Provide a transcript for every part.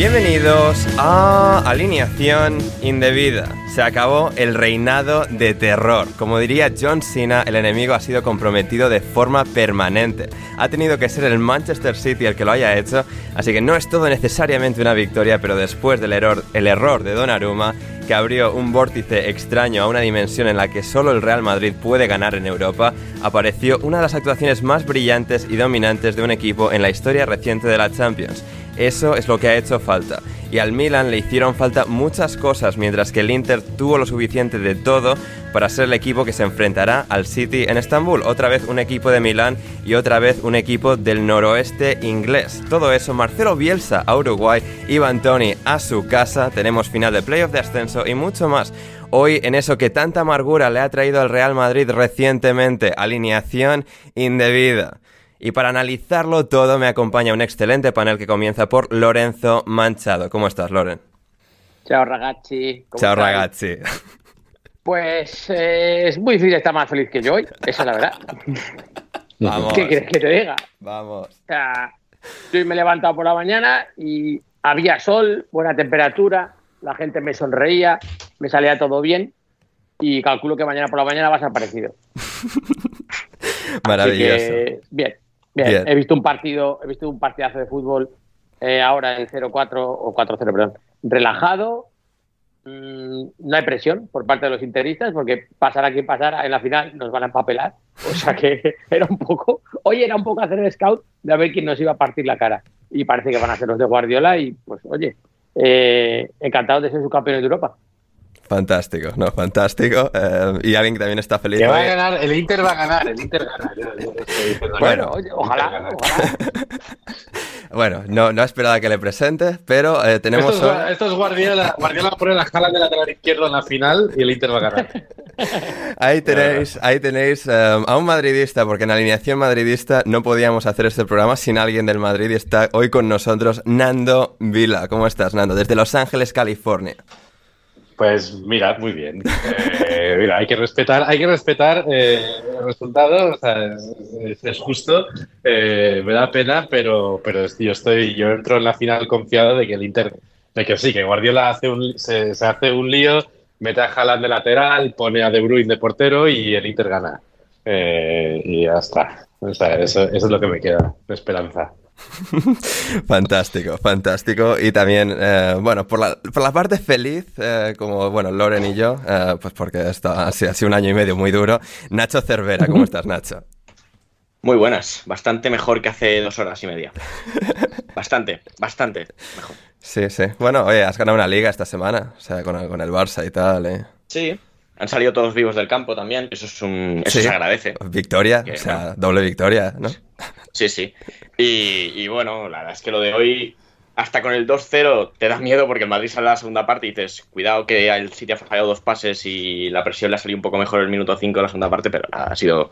Bienvenidos a Alineación Indebida. Se acabó el reinado de terror. Como diría John Cena, el enemigo ha sido comprometido de forma permanente. Ha tenido que ser el Manchester City el que lo haya hecho, así que no es todo necesariamente una victoria, pero después del error, el error de Donnarumma, que abrió un vórtice extraño a una dimensión en la que solo el Real Madrid puede ganar en Europa, apareció una de las actuaciones más brillantes y dominantes de un equipo en la historia reciente de la Champions. Eso es lo que ha hecho falta. Y al Milan le hicieron falta muchas cosas, mientras que el Inter tuvo lo suficiente de todo para ser el equipo que se enfrentará al City en Estambul. Otra vez un equipo de Milán y otra vez un equipo del noroeste inglés. Todo eso, Marcelo Bielsa a Uruguay, Ivan Toni a su casa, tenemos final de playoff de ascenso y mucho más. Hoy en eso que tanta amargura le ha traído al Real Madrid recientemente, alineación indebida. Y para analizarlo todo me acompaña un excelente panel que comienza por Lorenzo Manchado. ¿Cómo estás, Loren? Ciao ragazzi. ¿cómo Chao, estáis? ragazzi. Pues eh, es muy difícil estar más feliz que yo hoy, esa es la verdad. Vamos. ¿Qué quieres que te diga? Vamos. O sea, yo me he levantado por la mañana y había sol, buena temperatura, la gente me sonreía, me salía todo bien y calculo que mañana por la mañana vas aparecido. Maravilloso. bien, bien, Bien. He visto un partido, he visto un partidazo de fútbol eh, ahora en 0-4 o 4-0, perdón. Relajado. mm, no hay presión por parte de los interistas porque pasará quien pasara en la final nos van a empapelar. O sea que era un poco, hoy era un poco hacer el scout de a ver quién nos iba a partir la cara. Y parece que van a ser los de Guardiola y pues oye, eh, encantado de ser su campeón de Europa. Fantástico, no, fantástico. Eh, y alguien que también está feliz. Que va a ganar, el Inter va a ganar, el Inter gana. Yo- Bueno, oye, ojalá, ojalá. Bueno, no, no esperaba que le presente, pero eh, tenemos Esto es, hoy- esto es Guardiola. Guardiola pone la escala de lateral izquierdo en la final y el Inter va a ganar. Ahí tenéis, ahí tenéis eh, a un madridista, porque en alineación madridista no podíamos hacer este programa sin alguien del Madrid y está hoy con nosotros Nando Vila. ¿Cómo estás, Nando? Desde Los Ángeles, California. Pues mira, muy bien. Eh, mira, hay que respetar, hay que respetar eh, el resultado, o sea, es, justo. Eh, me da pena, pero, pero yo estoy, yo entro en la final confiado de que el Inter, de que sí, que Guardiola hace un, se, se hace un lío, mete a Haaland de lateral, pone a De Bruyne de portero y el Inter gana. Eh, y ya está. O sea, eso, eso es lo que me queda de esperanza. Fantástico, fantástico. Y también, eh, bueno, por la, por la parte feliz, eh, como, bueno, Loren y yo, eh, pues porque esto ha sido, ha sido un año y medio muy duro. Nacho Cervera, ¿cómo estás, Nacho? Muy buenas, bastante mejor que hace dos horas y media. Bastante, bastante mejor. Sí, sí. Bueno, oye, has ganado una liga esta semana, o sea, con, el- con el Barça y tal, ¿eh? Sí, han salido todos vivos del campo también, eso es un, eso Sí. se agradece. Victoria, Que o sea, doble victoria, ¿no? Sí, sí. Y, y bueno, la verdad es que lo de hoy, hasta con el 2-0, te da miedo porque el Madrid sale a la segunda parte y dices, cuidado que el City ha fallado dos pases y la presión le ha salido un poco mejor el minuto 5 de la segunda parte, pero nada, ha sido,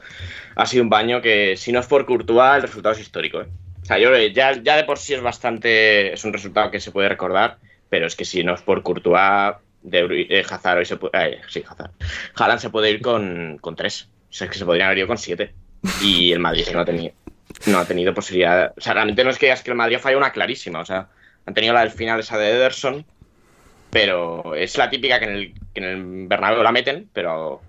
ha sido un baño que si no es por Courtois, el resultado es histórico. ¿eh? O sea, yo creo que ya, ya de por sí es bastante, es un resultado que se puede recordar, pero es que si no es por Courtois, de eh, hoy se puede, eh, sí. Haaland se puede ir con, con tres. O sea, es que se podrían haber ido con siete. Y el Madrid es no ha tenido, no ha tenido posibilidad. O sea, realmente no es que digas que el Madrid ha fallado una clarísima. O sea, han tenido la del final esa de Ederson, pero es la típica que en el, que en el Bernabéu la meten, pero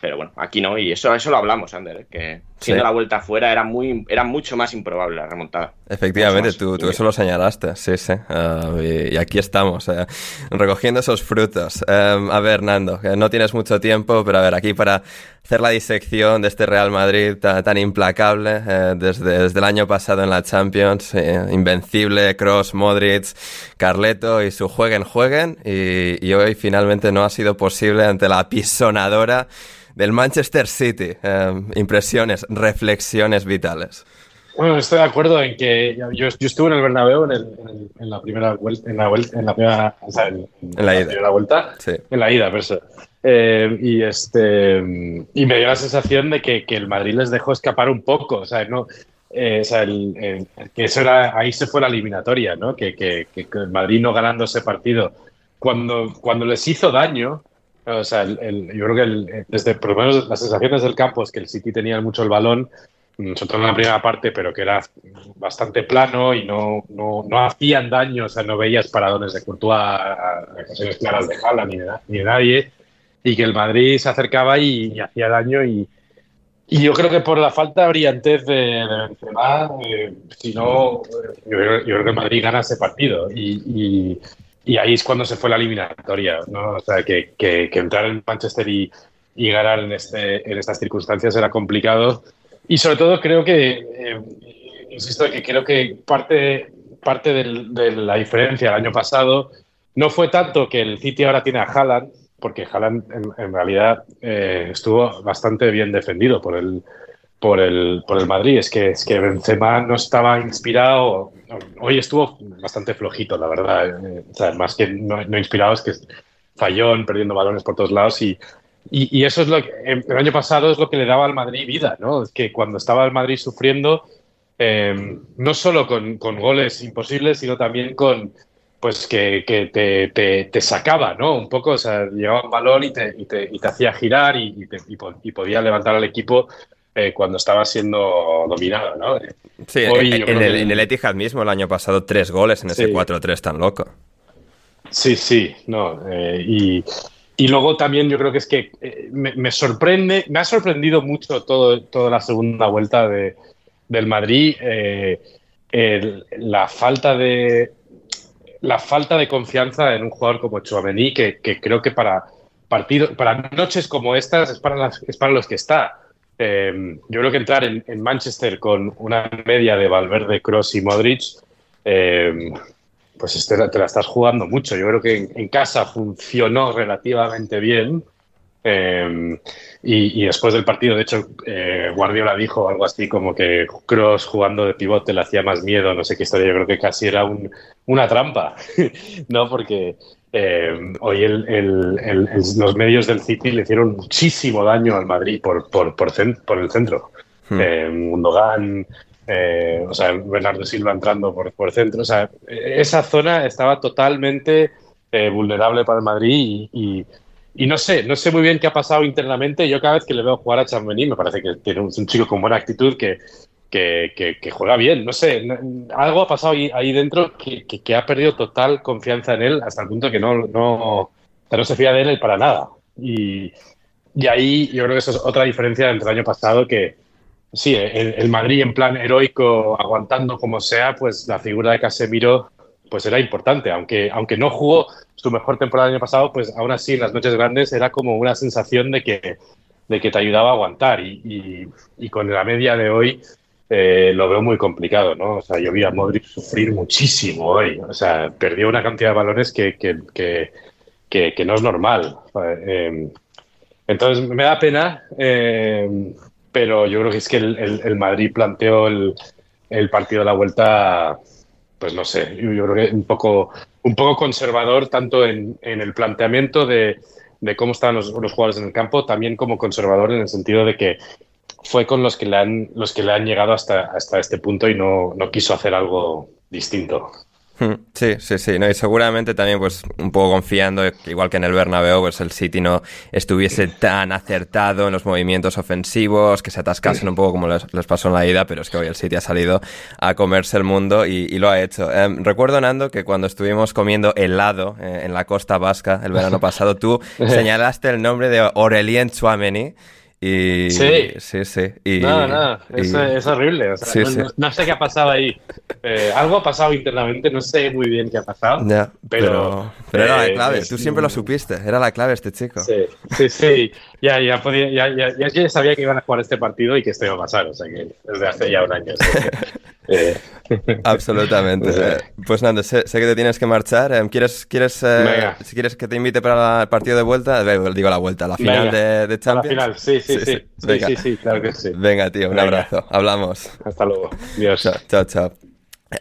pero bueno, aquí no. Y eso, eso lo hablamos, Ander, ¿eh? que siendo Sí. la vuelta afuera era, muy, era mucho más improbable la remontada. Efectivamente, tú, tú eso lo señalaste, sí, sí. Ah, y, y aquí estamos, eh, recogiendo esos frutos. Eh, a ver, Nando, que no tienes mucho tiempo, pero a ver, aquí para hacer la disección de este Real Madrid tan, tan implacable eh, desde, desde el año pasado en la Champions, eh, invencible, Cross, Modric, Carleto y su jueguen, jueguen, y, y hoy finalmente no ha sido posible ante la pisonadora del Manchester City. Eh, impresiones, reflexiones vitales. Bueno, estoy de acuerdo en que yo, yo estuve en el Bernabéu en, el- en el- en la primera vuelta, en la vuelta, en la primera, o sea, en, En la ida. primera vuelta, Sí. en la ida, por eso. Eh, y este y me dio la sensación de que, que el Madrid les dejó escapar un poco, o sea, no, eh, o sea, el- el- que eso era, ahí se fue la eliminatoria, ¿no? Que- que- que el Madrid no ganando ese partido, cuando, cuando les hizo daño, o sea, el- el- yo creo que el- desde por lo menos las sensaciones del campo es que el City tenía mucho el balón, mm, sobre todo en la primera parte, pero que era bastante plano y no, no, no hacían daño, o sea, no veías paradones de Courtois a, ocasiones claras de Haaland ni ni de nadie, y que el Madrid se acercaba y, y hacía daño y, y yo creo que por la falta de brillantez de, de Benzema, eh, si no, eh, yo, yo creo que Madrid gana ese partido y, y- y ahí es cuando se fue la eliminatoria, ¿no? O sea, que, que- que entrar en Manchester y, y ganar en, este, en estas circunstancias era complicado. Y sobre todo creo que, eh, insisto, que creo que parte, parte del- de la diferencia del año pasado no fue tanto que el City ahora tiene a Haaland, porque Haaland en, en realidad eh, estuvo bastante bien defendido por el, por el, por el Madrid. Es que, es que Benzema no estaba inspirado. Hoy estuvo bastante flojito, la verdad. O sea, más que no, no inspirado, es que falló en perdiendo balones por todos lados y, y, y eso es lo que el año pasado es lo que le daba al Madrid vida, ¿no? Es que cuando estaba el Madrid sufriendo, eh, no solo con, con goles imposibles, sino también con pues que, que te, te, te sacaba, ¿no? Un poco, o sea, llevaba un balón y te, y te, te hacía girar y podía levantar al equipo eh, cuando estaba siendo dominado, ¿no? Sí, Hoy en, el, que- en el Etihad mismo el año pasado tres goles en ese Sí. 4-3 tan loco. Sí, sí, no. eh, y, y luego también yo creo que es que eh, me, me sorprende, me ha sorprendido mucho todo, toda la segunda vuelta de, del Madrid, el- la falta de la falta de confianza en un jugador como Chouameni, que, que creo que para partidos, para noches como estas es para, las, es para los que está. Eh, yo creo que entrar en, Manchester con una media de Valverde, Cross y Modric, eh, pues este, te la estás jugando mucho. Yo creo que en, casa funcionó relativamente bien. eh, y, y después del partido, de hecho, Guardiola dijo algo así como que Cross jugando de pivote le hacía más miedo, no sé qué historia. Yo creo que casi era un- una trampa, ¿no? Porque eh, hoy el- el- el- el- los medios del City le hicieron muchísimo daño al Madrid por, por, por, cen- por el centro. Hmm. Eh, eh, o sea, Bernardo Silva entrando por, por centro. O sea, esa zona estaba totalmente vulnerable para el Madrid y, y- y no sé, no sé muy bien qué ha pasado internamente. Yo cada vez que le veo jugar a Chambení me parece que tiene un, un chico con buena actitud que, que, que- que juega bien. No sé, algo ha pasado ahí, ahí dentro que, que- ha perdido total confianza en él hasta el punto que no, no, no se fía de él para nada. Y, y ahí yo creo que eso es otra diferencia entre el año pasado que, Sí, el, el Madrid en plan heroico, aguantando como sea, pues la figura de Casemiro pues era importante, aunque, aunque no jugó su mejor temporada el año pasado, pues aún así en las noches grandes era como una sensación de que, de que te ayudaba a aguantar. Y, y, con la media de hoy eh, lo veo muy complicado, ¿no? O sea, yo vi a Modric sufrir muchísimo hoy. O sea, perdió una cantidad de balones que, que, que, que no es normal. Eh, entonces, me da pena, eh, pero yo creo que es que el, el, Madrid planteó el, el, partido de la vuelta, pues no sé, yo, creo que un poco, un poco conservador, tanto en, en el planteamiento de, de cómo estaban los, los, jugadores en el campo, también como conservador en el sentido de que fue con los que le han, los que le han llegado hasta, hasta este punto y no, no quiso hacer algo distinto. Hmm, sí, sí, sí, no, y seguramente también pues un poco confiando, igual que en el Bernabéu, pues el City no estuviese tan acertado en los movimientos ofensivos, que se atascasen un poco como les, pasó en la ida, pero es que hoy el City ha salido a comerse el mundo y, lo ha hecho. Em, recuerdo, Nando, que cuando estuvimos comiendo helado eh, en la costa vasca el verano pasado, tú señalaste el nombre de Aurelien Chouameni, y, sí, sí, sí. no, no, es, horrible. no, sé qué ha pasado ahí. Eh, algo ha pasado internamente, no sé muy bien qué ha pasado. pero, pero, era la eh, clave, tú siempre lo supiste, era la clave este chico. Sí, sí, sí. Ya, ya, podía, ya, ya, ya, sabía que iban a jugar este partido y que esto iba a pasar, o sea que desde hace ya un año. Eh, Absolutamente. pues Nando, sé, que te tienes que marchar. ¿Quieres, quieres, si quieres que te invite para el partido de vuelta? Digo la vuelta, la final de, de, Champions. La final, sí, sí, sí. Sí, sí, claro que sí. Venga, tío, un abrazo. Hablamos. Hasta luego. Dios. Chao, chao.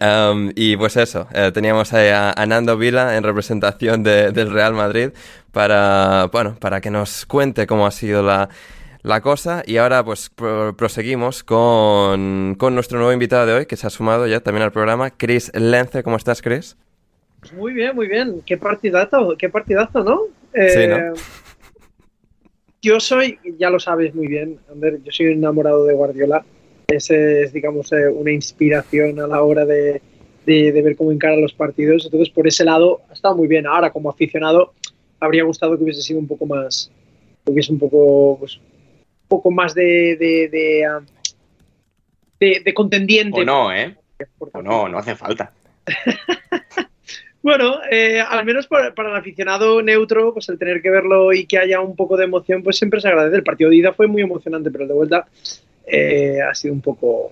Um, y pues eso, eh, teníamos ahí a, Nando Vila en representación del Real Madrid para, bueno, para que nos cuente cómo ha sido la, la cosa. Y ahora pues proseguimos con, con, nuestro nuevo invitado de hoy, que se ha sumado ya también al programa, Chris Lence. ¿Cómo estás, Chris? Muy bien, muy bien. Qué partidazo, qué partidazo, ¿no? sí, ¿no? Eh, yo soy, ya lo sabes muy bien, Ander, yo soy enamorado de Guardiola. Ese es, digamos, eh, una inspiración a la hora de, ver cómo encara los partidos. Entonces, por ese lado, ha estado muy bien. Ahora, como aficionado, habría gustado que hubiese sido un poco más, hubiese un poco, pues, poco más de, de, ah, contendiente. O no, ¿eh? O no, no hace falta. Bueno, eh, al menos para, el aficionado neutro, pues el tener que verlo y que haya un poco de emoción, pues siempre se agradece. El partido de ida fue muy emocionante, pero el de vuelta eh, ha sido un poco,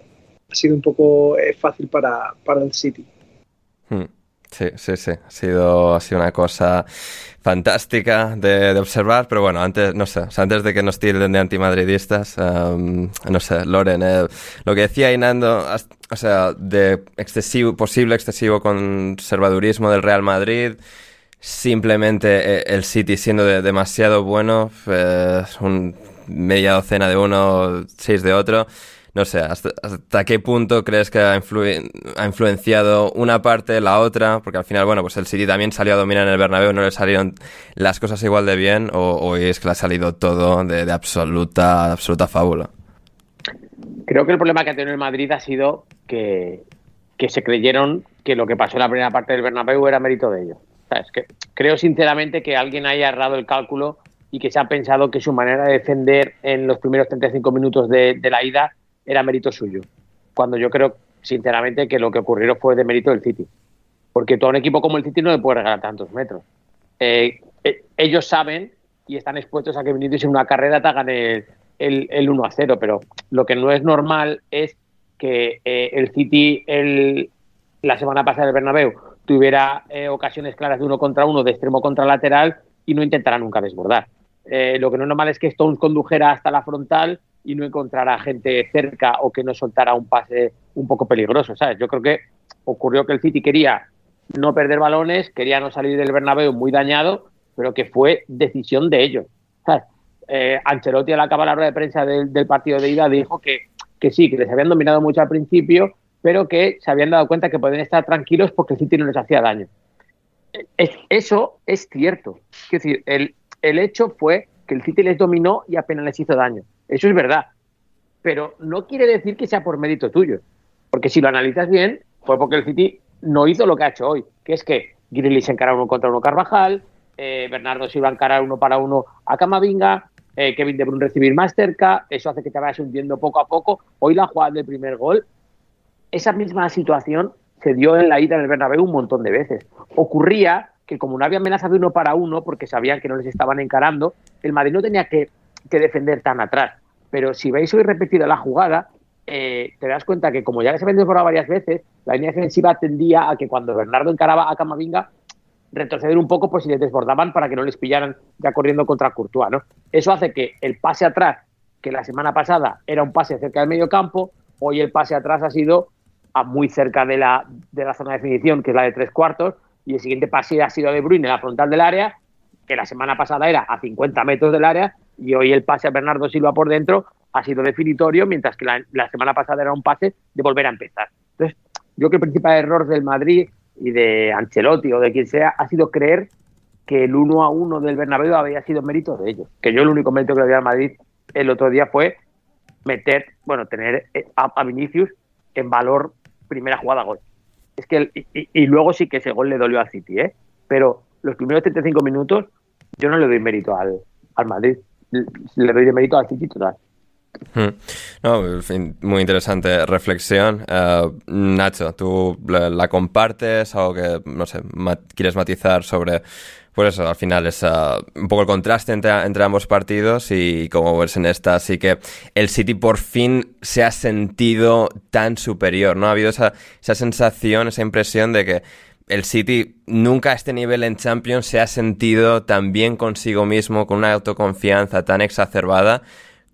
ha sido un poco eh, fácil para, para el City. Hmm. Sí, sí, sí. Ha sido, ha una cosa fantástica de, observar, pero bueno, antes, no sé, antes de que nos tilden de antimadridistas, um, no sé, Loren, eh, lo que decía Inando, o sea, de excesivo, posible excesivo conservadurismo del Real Madrid, simplemente eh, el City siendo demasiado bueno, eh, un media docena de uno, seis de otro, no sé, hasta, qué punto crees que ha, influenciado una parte, la otra, porque al final, bueno, pues el City también salió a dominar en el Bernabéu, no le salieron las cosas igual de bien, o, es que le ha salido todo de, absoluta, absoluta fábula. Creo que el problema que ha tenido el Madrid ha sido que, se creyeron que lo que pasó en la primera parte del Bernabéu era mérito de ellos. que creo sinceramente que alguien haya errado el cálculo y que se ha pensado que su manera de defender en los primeros 35 minutos de la ida era mérito suyo. Cuando yo creo, sinceramente, que lo que ocurrió fue de mérito del City. Porque todo un equipo como el City no le puede regalar tantos metros. Eh, eh, ellos saben y están expuestos a que Vinicius en una carrera te hagan el, el, 1 a 0, pero lo que no es normal es que eh, el City el, la semana pasada del Bernabéu tuviera ocasiones claras de uno contra uno, de extremo contra lateral y no intentara nunca desbordar. lo que no es normal es que Stones condujera hasta la frontal y no encontrará gente cerca o que no soltara un pase un poco peligroso, ¿sabes? Yo creo que ocurrió que el City quería no perder balones, quería no salir del Bernabéu muy dañado, pero que fue decisión de ellos. Eh, Ancelotti al acabar la rueda de prensa del, partido de ida dijo que, que sí, que les habían dominado mucho al principio, pero que se habían dado cuenta que podían estar tranquilos porque el City no les hacía daño. eso es cierto. Es decir, el, el hecho fue que el City les dominó y apenas les hizo daño. Eso es verdad. Pero no quiere decir que sea por mérito tuyo. Porque si lo analizas bien, fue porque el City no hizo lo que ha hecho hoy, que es que se encara uno contra uno Carvajal, eh, Bernardo Silva encarar uno para uno a Camavinga, eh, Kevin De Bruyne recibir más cerca, eso hace que te vayas hundiendo poco a poco. Hoy la jugada del primer gol, esa misma situación se dio en la ida del Bernabéu un montón de veces. Ocurría que como no había amenaza de uno para uno, porque sabían que no les estaban encarando, el Madrid no tenía que que defender tan atrás. Pero si veis hoy repetida la jugada, eh, te das cuenta que como ya les he por varias veces, la línea defensiva tendía a que cuando Bernardo encaraba a Camavinga, retroceder un poco por si les desbordaban para que no les pillaran ya corriendo contra Courtois, ¿no? Eso hace que el pase atrás, que la semana pasada era un pase cerca del medio campo, hoy el pase atrás ha sido a muy cerca de la, de la zona de definición, que es la de tres cuartos, y el siguiente pase ha sido de Bruyne en la frontal del área, que la semana pasada era a 50 metros del área, y hoy el pase a Bernardo Silva por dentro ha sido definitorio, mientras que la, semana pasada era un pase de volver a empezar. Entonces, yo creo que el principal error del Madrid y de Ancelotti o de quien sea ha sido creer que el 1 a 1 del Bernabéu había sido mérito de ellos. Que yo el único mérito que le di al Madrid el otro día fue meter, bueno, tener a, Vinicius en valor primera jugada gol. Es que y, luego sí que ese gol le dolió al City, ¿eh? Pero los primeros 35 minutos yo no le doy mérito al, al Madrid, le doy de mérito al City total. Hmm. No, muy interesante reflexión. Eh, Nacho, ¿tú la, compartes? ¿Algo que, no sé, quieres matizar sobre, pues eso, al final es eh, un poco el contraste entre, ambos partidos y como ves en esta, así que el City por fin se ha sentido tan superior, ¿no? Ha habido esa, esa sensación, esa impresión de que el City nunca a este nivel en Champions se ha sentido tan bien consigo mismo, con una autoconfianza tan exacerbada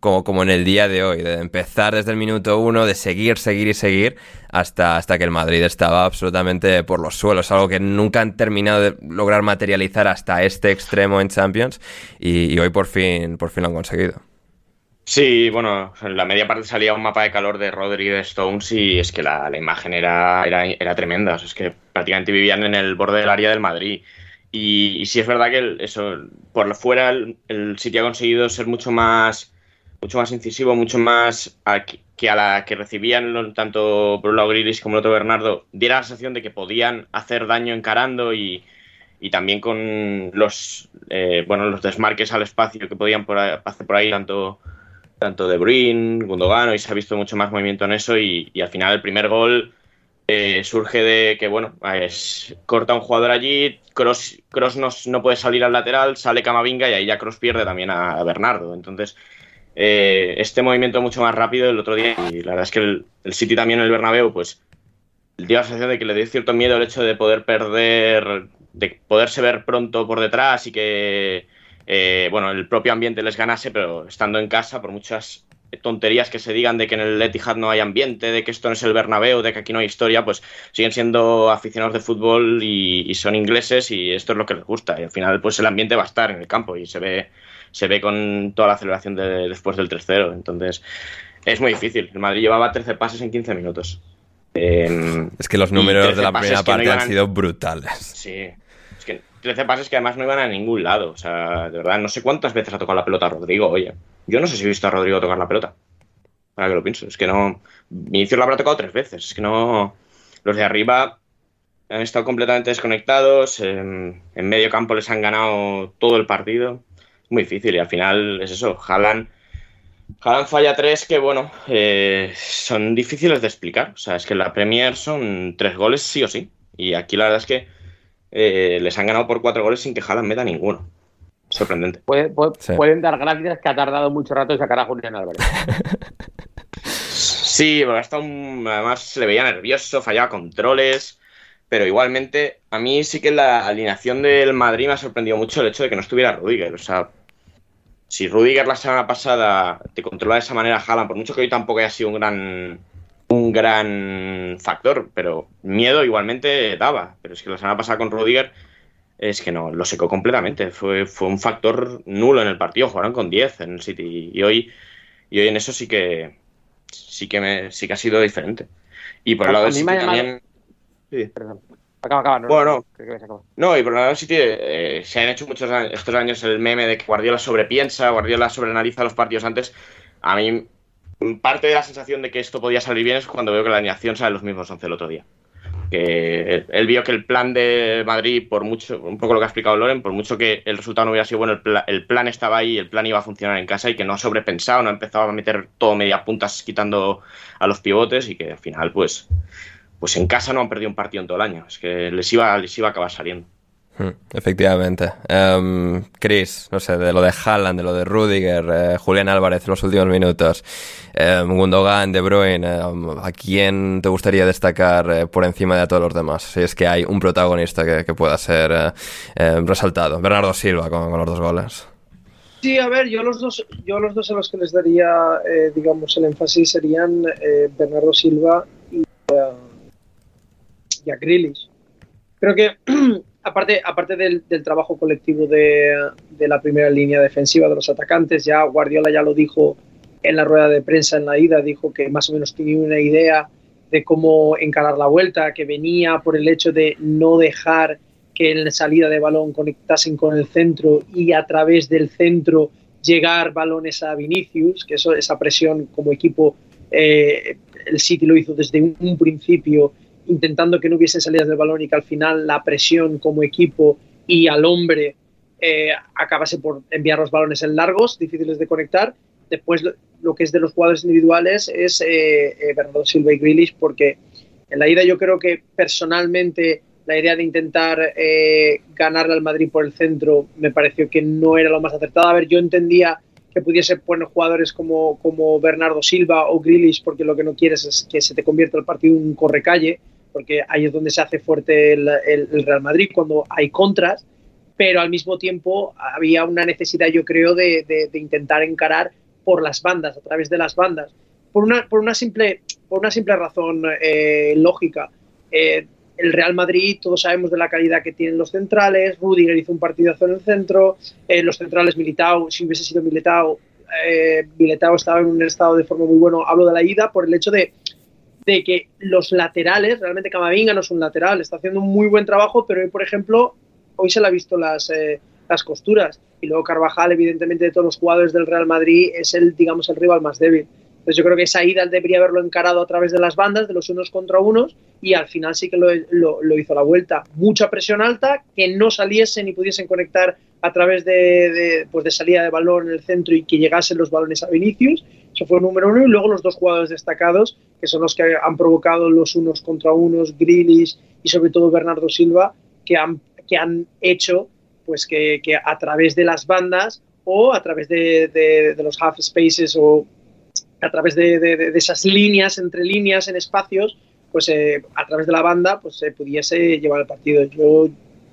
como, como en el día de hoy, de empezar desde el minuto uno, de seguir, seguir y seguir hasta, hasta que el Madrid estaba absolutamente por los suelos, algo que nunca han terminado de lograr materializar hasta este extremo en Champions y, hoy por fin, por fin lo han conseguido. Sí, bueno, en la media parte salía un mapa de calor de Rodri y de Stones y es que la, imagen era, era, tremenda. es que prácticamente vivían en el borde del área del Madrid. Y, sí es verdad que eso, por fuera el, el City ha conseguido ser mucho más mucho más incisivo, mucho más que a la que recibían tanto Bruno Grilis como el otro Bernardo, diera la sensación de que podían hacer daño encarando y, también con los eh, bueno los desmarques al espacio que podían hacer por ahí tanto tanto De Bruyne, Gundogan, y se ha visto mucho más movimiento en eso y, al final el primer gol eh, surge de que, bueno, es, corta un jugador allí, Cross, Cross no, no, puede salir al lateral, sale Camavinga y ahí ya Cross pierde también a Bernardo. Entonces, eh, este movimiento mucho más rápido el otro día y la verdad es que el, City también en el Bernabéu pues dio la sensación de que le dio cierto miedo el hecho de poder perder, de poderse ver pronto por detrás y que eh, bueno, el propio ambiente les ganase, pero estando en casa, por muchas tonterías que se digan de que en el Etihad no hay ambiente, de que esto no es el Bernabéu, de que aquí no hay historia, pues siguen siendo aficionados de fútbol y, y, son ingleses y esto es lo que les gusta. Y al final, pues el ambiente va a estar en el campo y se ve se ve con toda la celebración de, después del 3-0. Entonces, es muy difícil. El Madrid llevaba 13 pases en 15 minutos. Em, es que los números de la primera parte han sido brutales. Sí. Es que 13 pases que además no iban a ningún lado. O sea, de verdad, no sé cuántas veces ha tocado la pelota Rodrigo, oye. Yo no sé si he visto a Rodrigo tocar la pelota. Para que lo pienso. Es que no. inicio la habrá tocado tres veces. Es que no. Los de arriba han estado completamente desconectados. En, en medio campo les han ganado todo el partido muy difícil y al final es eso, Haaland, Haaland falla tres que, bueno, eh, son difíciles de explicar. O sea, es que en la Premier son tres goles sí o sí. Y aquí la verdad es que eh, les han ganado por cuatro goles sin que Haaland meta ninguno. Sorprendente. pueden dar gracias que ha tardado mucho rato en sacar a Julián Álvarez. sí, porque hasta además se le veía nervioso, fallaba controles. Pero igualmente, a mí sí que la alineación del Madrid me ha sorprendido mucho el hecho de que no estuviera Rudiger. O sea, si Rudiger la semana pasada te controla de esa manera Haaland, por mucho que hoy tampoco haya sido un gran un gran factor, pero miedo igualmente daba. Pero es que la semana pasada con Rudiger es que no, lo secó completamente. Fue, fue un factor nulo en el partido. Jugaron con 10 en el City. Y hoy, y hoy en eso sí que sí que me, sí que ha sido diferente. Y por el lado del City también. Sí. Perdón. Acaba, acaba. No, bueno, no, y por lado City eh, se han hecho muchos estos años el meme de que Guardiola sobrepiensa, Guardiola sobreanaliza los partidos antes. A mí, parte de la sensación de que esto podía salir bien es cuando veo que la alineación sale los mismos 11 el otro día. Que él, vio que el plan de Madrid, por mucho, un poco lo que ha explicado Loren, por mucho que el resultado no hubiera sido bueno, el, el plan estaba ahí, el plan iba a funcionar en casa y que no ha sobrepensado, no ha empezado a meter todo media puntas quitando a los pivotes y que al final, pues, pues en casa no han perdido un partido en todo el año. Es que les iba, les iba a acabar saliendo. Hmm, efectivamente. Um, Chris, no sé, de lo de Haaland, de lo de Rudiger, eh, Julián Álvarez en los últimos minutos, um, Gundogan, De Bruyne, um, ¿a quién te gustaría destacar eh, por encima de todos los demás? Si es que hay un protagonista que, pueda ser eh, resaltado. Bernardo Silva con, los dos goles. Sí, a ver, yo los dos, yo los dos a los que les daría, digamos, el énfasis serían Bernardo Silva y, y a Grealish. Creo que aparte, aparte del, trabajo colectivo de, la primera línea defensiva de los atacantes, ya Guardiola ya lo dijo en la rueda de prensa en la ida, dijo que más o menos tenía una idea de cómo encarar la vuelta, que venía por el hecho de no dejar que en la salida de balón conectasen con el centro y a través del centro llegar balones a Vinicius, que eso, esa presión como equipo eh, el City lo hizo desde un principio intentando que no hubiesen salidas del balón y que al final la presión como equipo y al hombre eh, acabase por enviar los balones en largos, difíciles de conectar. Después lo que es de los jugadores individuales es eh, eh, Bernardo Silva y Grealish, porque en la ida yo creo que personalmente la idea de intentar ganarle al Madrid por el centro me pareció que no era lo más acertado. A ver, yo entendía que pudiese poner jugadores como, como Bernardo Silva o Grealish, porque lo que no quieres es que se te convierta el partido en un correcalle porque ahí es donde se hace fuerte el, Real Madrid, cuando hay contras, pero al mismo tiempo había una necesidad, yo creo, de, intentar encarar por las bandas, a través de las bandas, por una, por una, simple, por una simple razón eh, lógica. Eh, el Real Madrid, todos sabemos de la calidad que tienen los centrales, Rudiger hizo un partidazo en el centro, eh, los centrales Militao, si hubiese sido Militao, Militao estaba en un estado de forma muy bueno, hablo de la ida por el hecho de de que los laterales, realmente Camavinga no es un lateral, está haciendo un muy buen trabajo, pero hoy, por ejemplo, hoy se le ha visto las, eh, las costuras. Y luego Carvajal, evidentemente, de todos los jugadores del Real Madrid, es el, digamos, el rival más débil. Entonces yo creo que esa ida debería haberlo encarado a través de las bandas, de los unos contra unos, y al final sí que lo, hizo la vuelta. Mucha presión alta, que no saliesen y pudiesen conectar a través de, pues de salida de balón en el centro y que llegasen los balones a Vinicius. Eso fue el número uno. Y luego los dos jugadores destacados, que son los que han provocado los unos contra unos, Grilis y sobre todo Bernardo Silva, que han, que han hecho pues que, a través de las bandas o a través de los half spaces o a través de, esas líneas, entre líneas, en espacios, pues eh, a través de la banda, pues se pudiese llevar el partido. Yo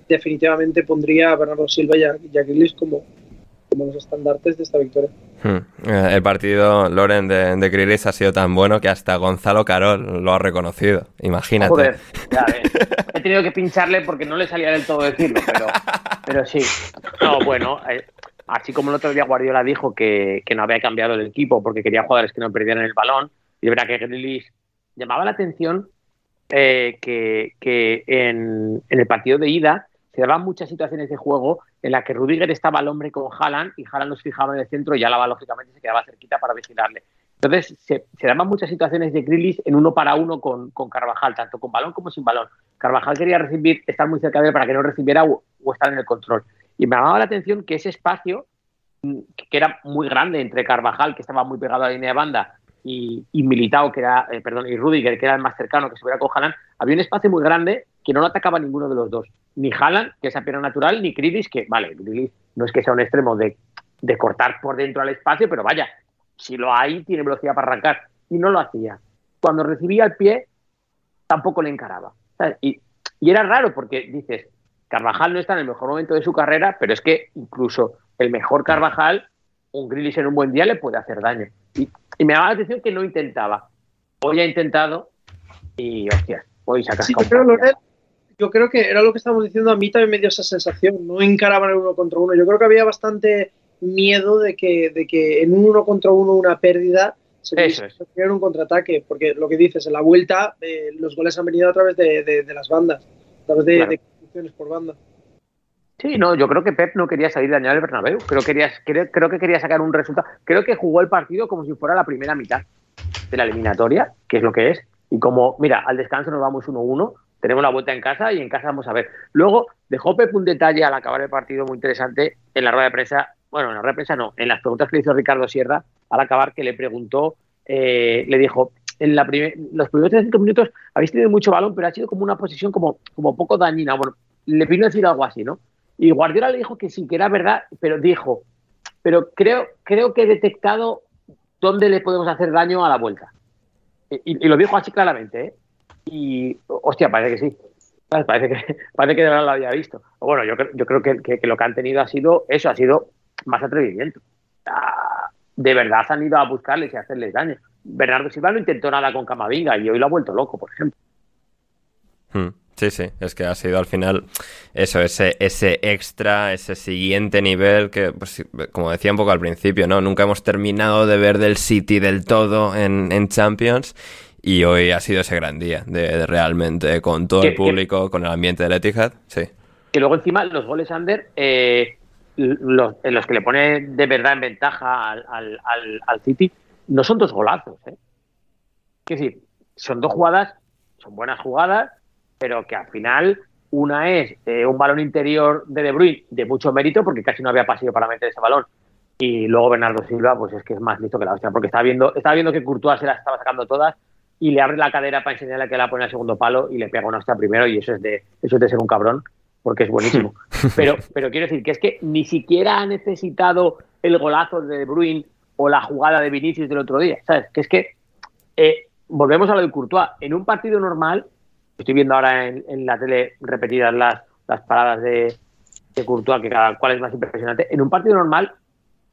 definitivamente pondría a Bernardo Silva y a, y como, como los estandartes de esta victoria. Hmm. Eh, el partido, Loren, de, de ha sido tan bueno que hasta Gonzalo Carol lo ha reconocido. Imagínate. Joder, ya He tenido que pincharle porque no le salía del todo decirlo, pero, pero sí. No, bueno, eh, Así como el otro día Guardiola dijo que, no había cambiado el equipo porque quería jugadores que no perdieran el balón, y verdad que Grealish llamaba la atención eh, que, en, el partido de ida se daban muchas situaciones de juego en las que Rudiger estaba al hombre con Haaland y Haaland los fijaba en el centro y Álava lógicamente se quedaba cerquita para vigilarle. Entonces se, daban muchas situaciones de Grealish en uno para uno con, Carvajal, tanto con balón como sin balón. Carvajal quería recibir, estar muy cerca de él para que no recibiera o estar en el control. Y me llamaba la atención que ese espacio, mm, que era muy grande entre Carvajal, que estaba muy pegado a la línea de banda, y, y Militao, que era, eh, perdón, y Rudiger, que era el más cercano, que se hubiera con Haaland, había un espacio muy grande que no lo atacaba ninguno de los dos. Ni Haaland, que es a pierna natural, ni Krilis, que, vale, Krilis no es que sea un extremo de, de cortar por dentro al espacio, pero vaya, si lo hay, tiene velocidad para arrancar. Y no lo hacía. Cuando recibía el pie, tampoco le encaraba. Y, y era raro porque dices, Carvajal no está en el mejor momento de su carrera, pero es que incluso el mejor Carvajal, un Grealish en un buen día le puede hacer daño. Y, me daba la atención que no intentaba. Hoy ha intentado y, hostias, hoy sí, yo creo que era lo que estábamos diciendo, a mí también me dio esa sensación, no encaraban el uno contra uno. Yo creo que había bastante miedo de que, de que en un uno contra uno una pérdida se Eso un contraataque, porque lo que dices, en la vuelta eh, los goles han venido a través de, las bandas, a través de por banda. Sí, no, yo creo que Pep no quería salir dañado el Bernabéu. Creo, que quería sacar un resultado. Creo que jugó el partido como si fuera la primera mitad de la eliminatoria, que es lo que es. Y como, mira, al descanso nos vamos 1-1, tenemos la vuelta en casa y en casa vamos a ver. Luego dejó Pep un detalle al acabar el partido muy interesante en la rueda de prensa. Bueno, en la rueda de prensa no, en las preguntas que le hizo Ricardo Sierra al acabar, que le preguntó, eh, le dijo, en la los primeros 35 minutos habéis tenido mucho balón, pero ha sido como una posición como, como poco dañina. Bueno, le vino a decir algo así, ¿no? Y Guardiola le dijo que sí, que era verdad, pero dijo, pero creo, creo que he detectado dónde le podemos hacer daño a la vuelta. Y, lo dijo así claramente, ¿eh? Y, hostia, parece que sí. Parece que, parece que de verdad lo había visto. Bueno, yo, creo- yo creo que lo que han tenido ha sido eso, ha sido más atrevimiento. Ah, De verdad han ido a buscarles y a hacerles daño. Bernardo Silva no intentó nada con Camavinga y hoy lo ha vuelto loco, por ejemplo. Hmm, Sí, sí, es que ha sido al final eso, ese, ese extra, ese siguiente nivel que, pues, como decía un poco al principio, ¿no? Nunca hemos terminado de ver del City del todo en, en Champions y hoy ha sido ese gran día de, de realmente con todo el que- público, con el ambiente del Etihad, sí. que luego encima los goles under, eh, los, en los que le pone de verdad en ventaja al, al, al- al City, no son dos golazos. ¿eh? Es decir, son dos jugadas, son buenas jugadas, pero que al final una es eh, un balón interior de De Bruyne de mucho mérito, porque casi no había pasillo para meter ese balón. Y luego Bernardo Silva, pues es que es más listo que la hostia, porque estaba viendo, estaba viendo que Courtois se las estaba sacando todas y le abre la cadera para enseñarle que la pone al segundo palo y le pega una hostia primero y eso es de, eso es de ser un cabrón, porque es buenísimo. Pero, pero quiero decir que es que ni siquiera ha necesitado el golazo de De Bruyne o la jugada de Vinicius del otro día, ¿sabes? Que es que eh, volvemos a lo de Courtois. En un partido normal, estoy viendo ahora en, en la tele repetidas las, las paradas de, de Courtois, que cada cual es más impresionante. En un partido normal,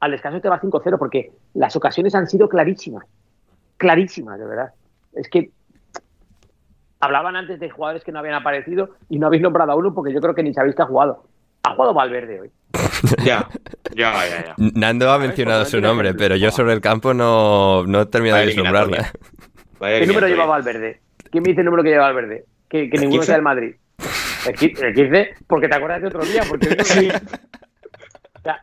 al descanso te va 5-0, porque las ocasiones han sido clarísimas. Clarísimas, de verdad. Es que hablaban antes de jugadores que no habían aparecido y no habéis nombrado a uno porque yo creo que ni sabéis que ha jugado. Ha jugado Valverde hoy. Ya, ya, ya, ya. Nando ha mencionado por su nombre, ejemplo. pero yo sobre el campo no, no he terminado de. Vaya ¿Qué número lleva Valverde? ¿Quién me dice el número que lleva Valverde? Que, que ¿El ninguno 15? sea del Madrid. El qui- el 15, porque te acuerdas de otro día, porque vi. O sea,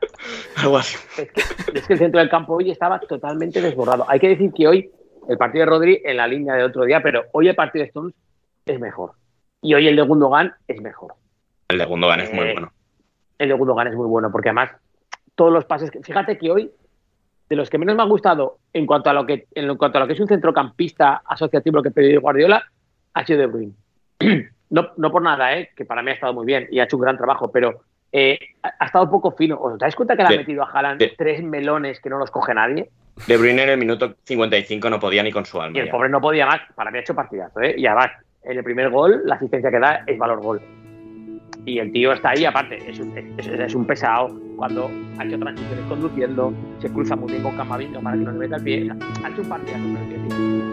es que, es que el centro del campo hoy estaba totalmente desbordado. Hay que decir que hoy el partido de Rodri en la línea de otro día, pero hoy el partido de Stones es mejor. Y hoy el de Gundogan es mejor. El de Gundogan es muy Eh, bueno. El de Gundogan es muy bueno, porque además todos los pases. que- Fíjate que hoy, de los que menos me ha gustado en cuanto a lo que, en cuanto a lo que es un centrocampista asociativo lo que pedido Guardiola, ha sido De Bruyne. No, no por nada, ¿eh? que para mí ha estado muy bien y ha hecho un gran trabajo, pero eh, ha estado un poco fino. ¿Os dais cuenta que le ha metido a Haaland de- tres melones que no los coge nadie? De Bruyne en el minuto 55 no podía ni con su alma. Y el ya. pobre no podía más. Para mí ha hecho partidazo, ¿eh? Y además, en el primer gol, la asistencia que da es valor gol. Y el tío está ahí, aparte, es un, es, es un pesado. Cuando ha hecho transiciones conduciendo, se cruza muy bien con Camavinga para que no le meta el pie. O sea, ha hecho un partidazo.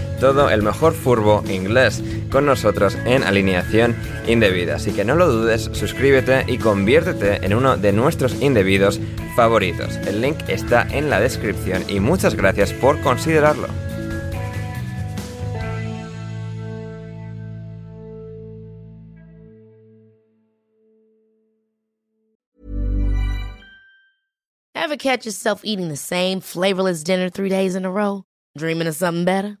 todo el mejor furbo inglés con nosotros en alineación indebida. Así que no lo dudes, suscríbete y conviértete en uno de nuestros indebidos favoritos. El link está en la descripción y muchas gracias por considerarlo. Ever catch yourself eating the same flavorless dinner three days in a row? Dreaming of something better?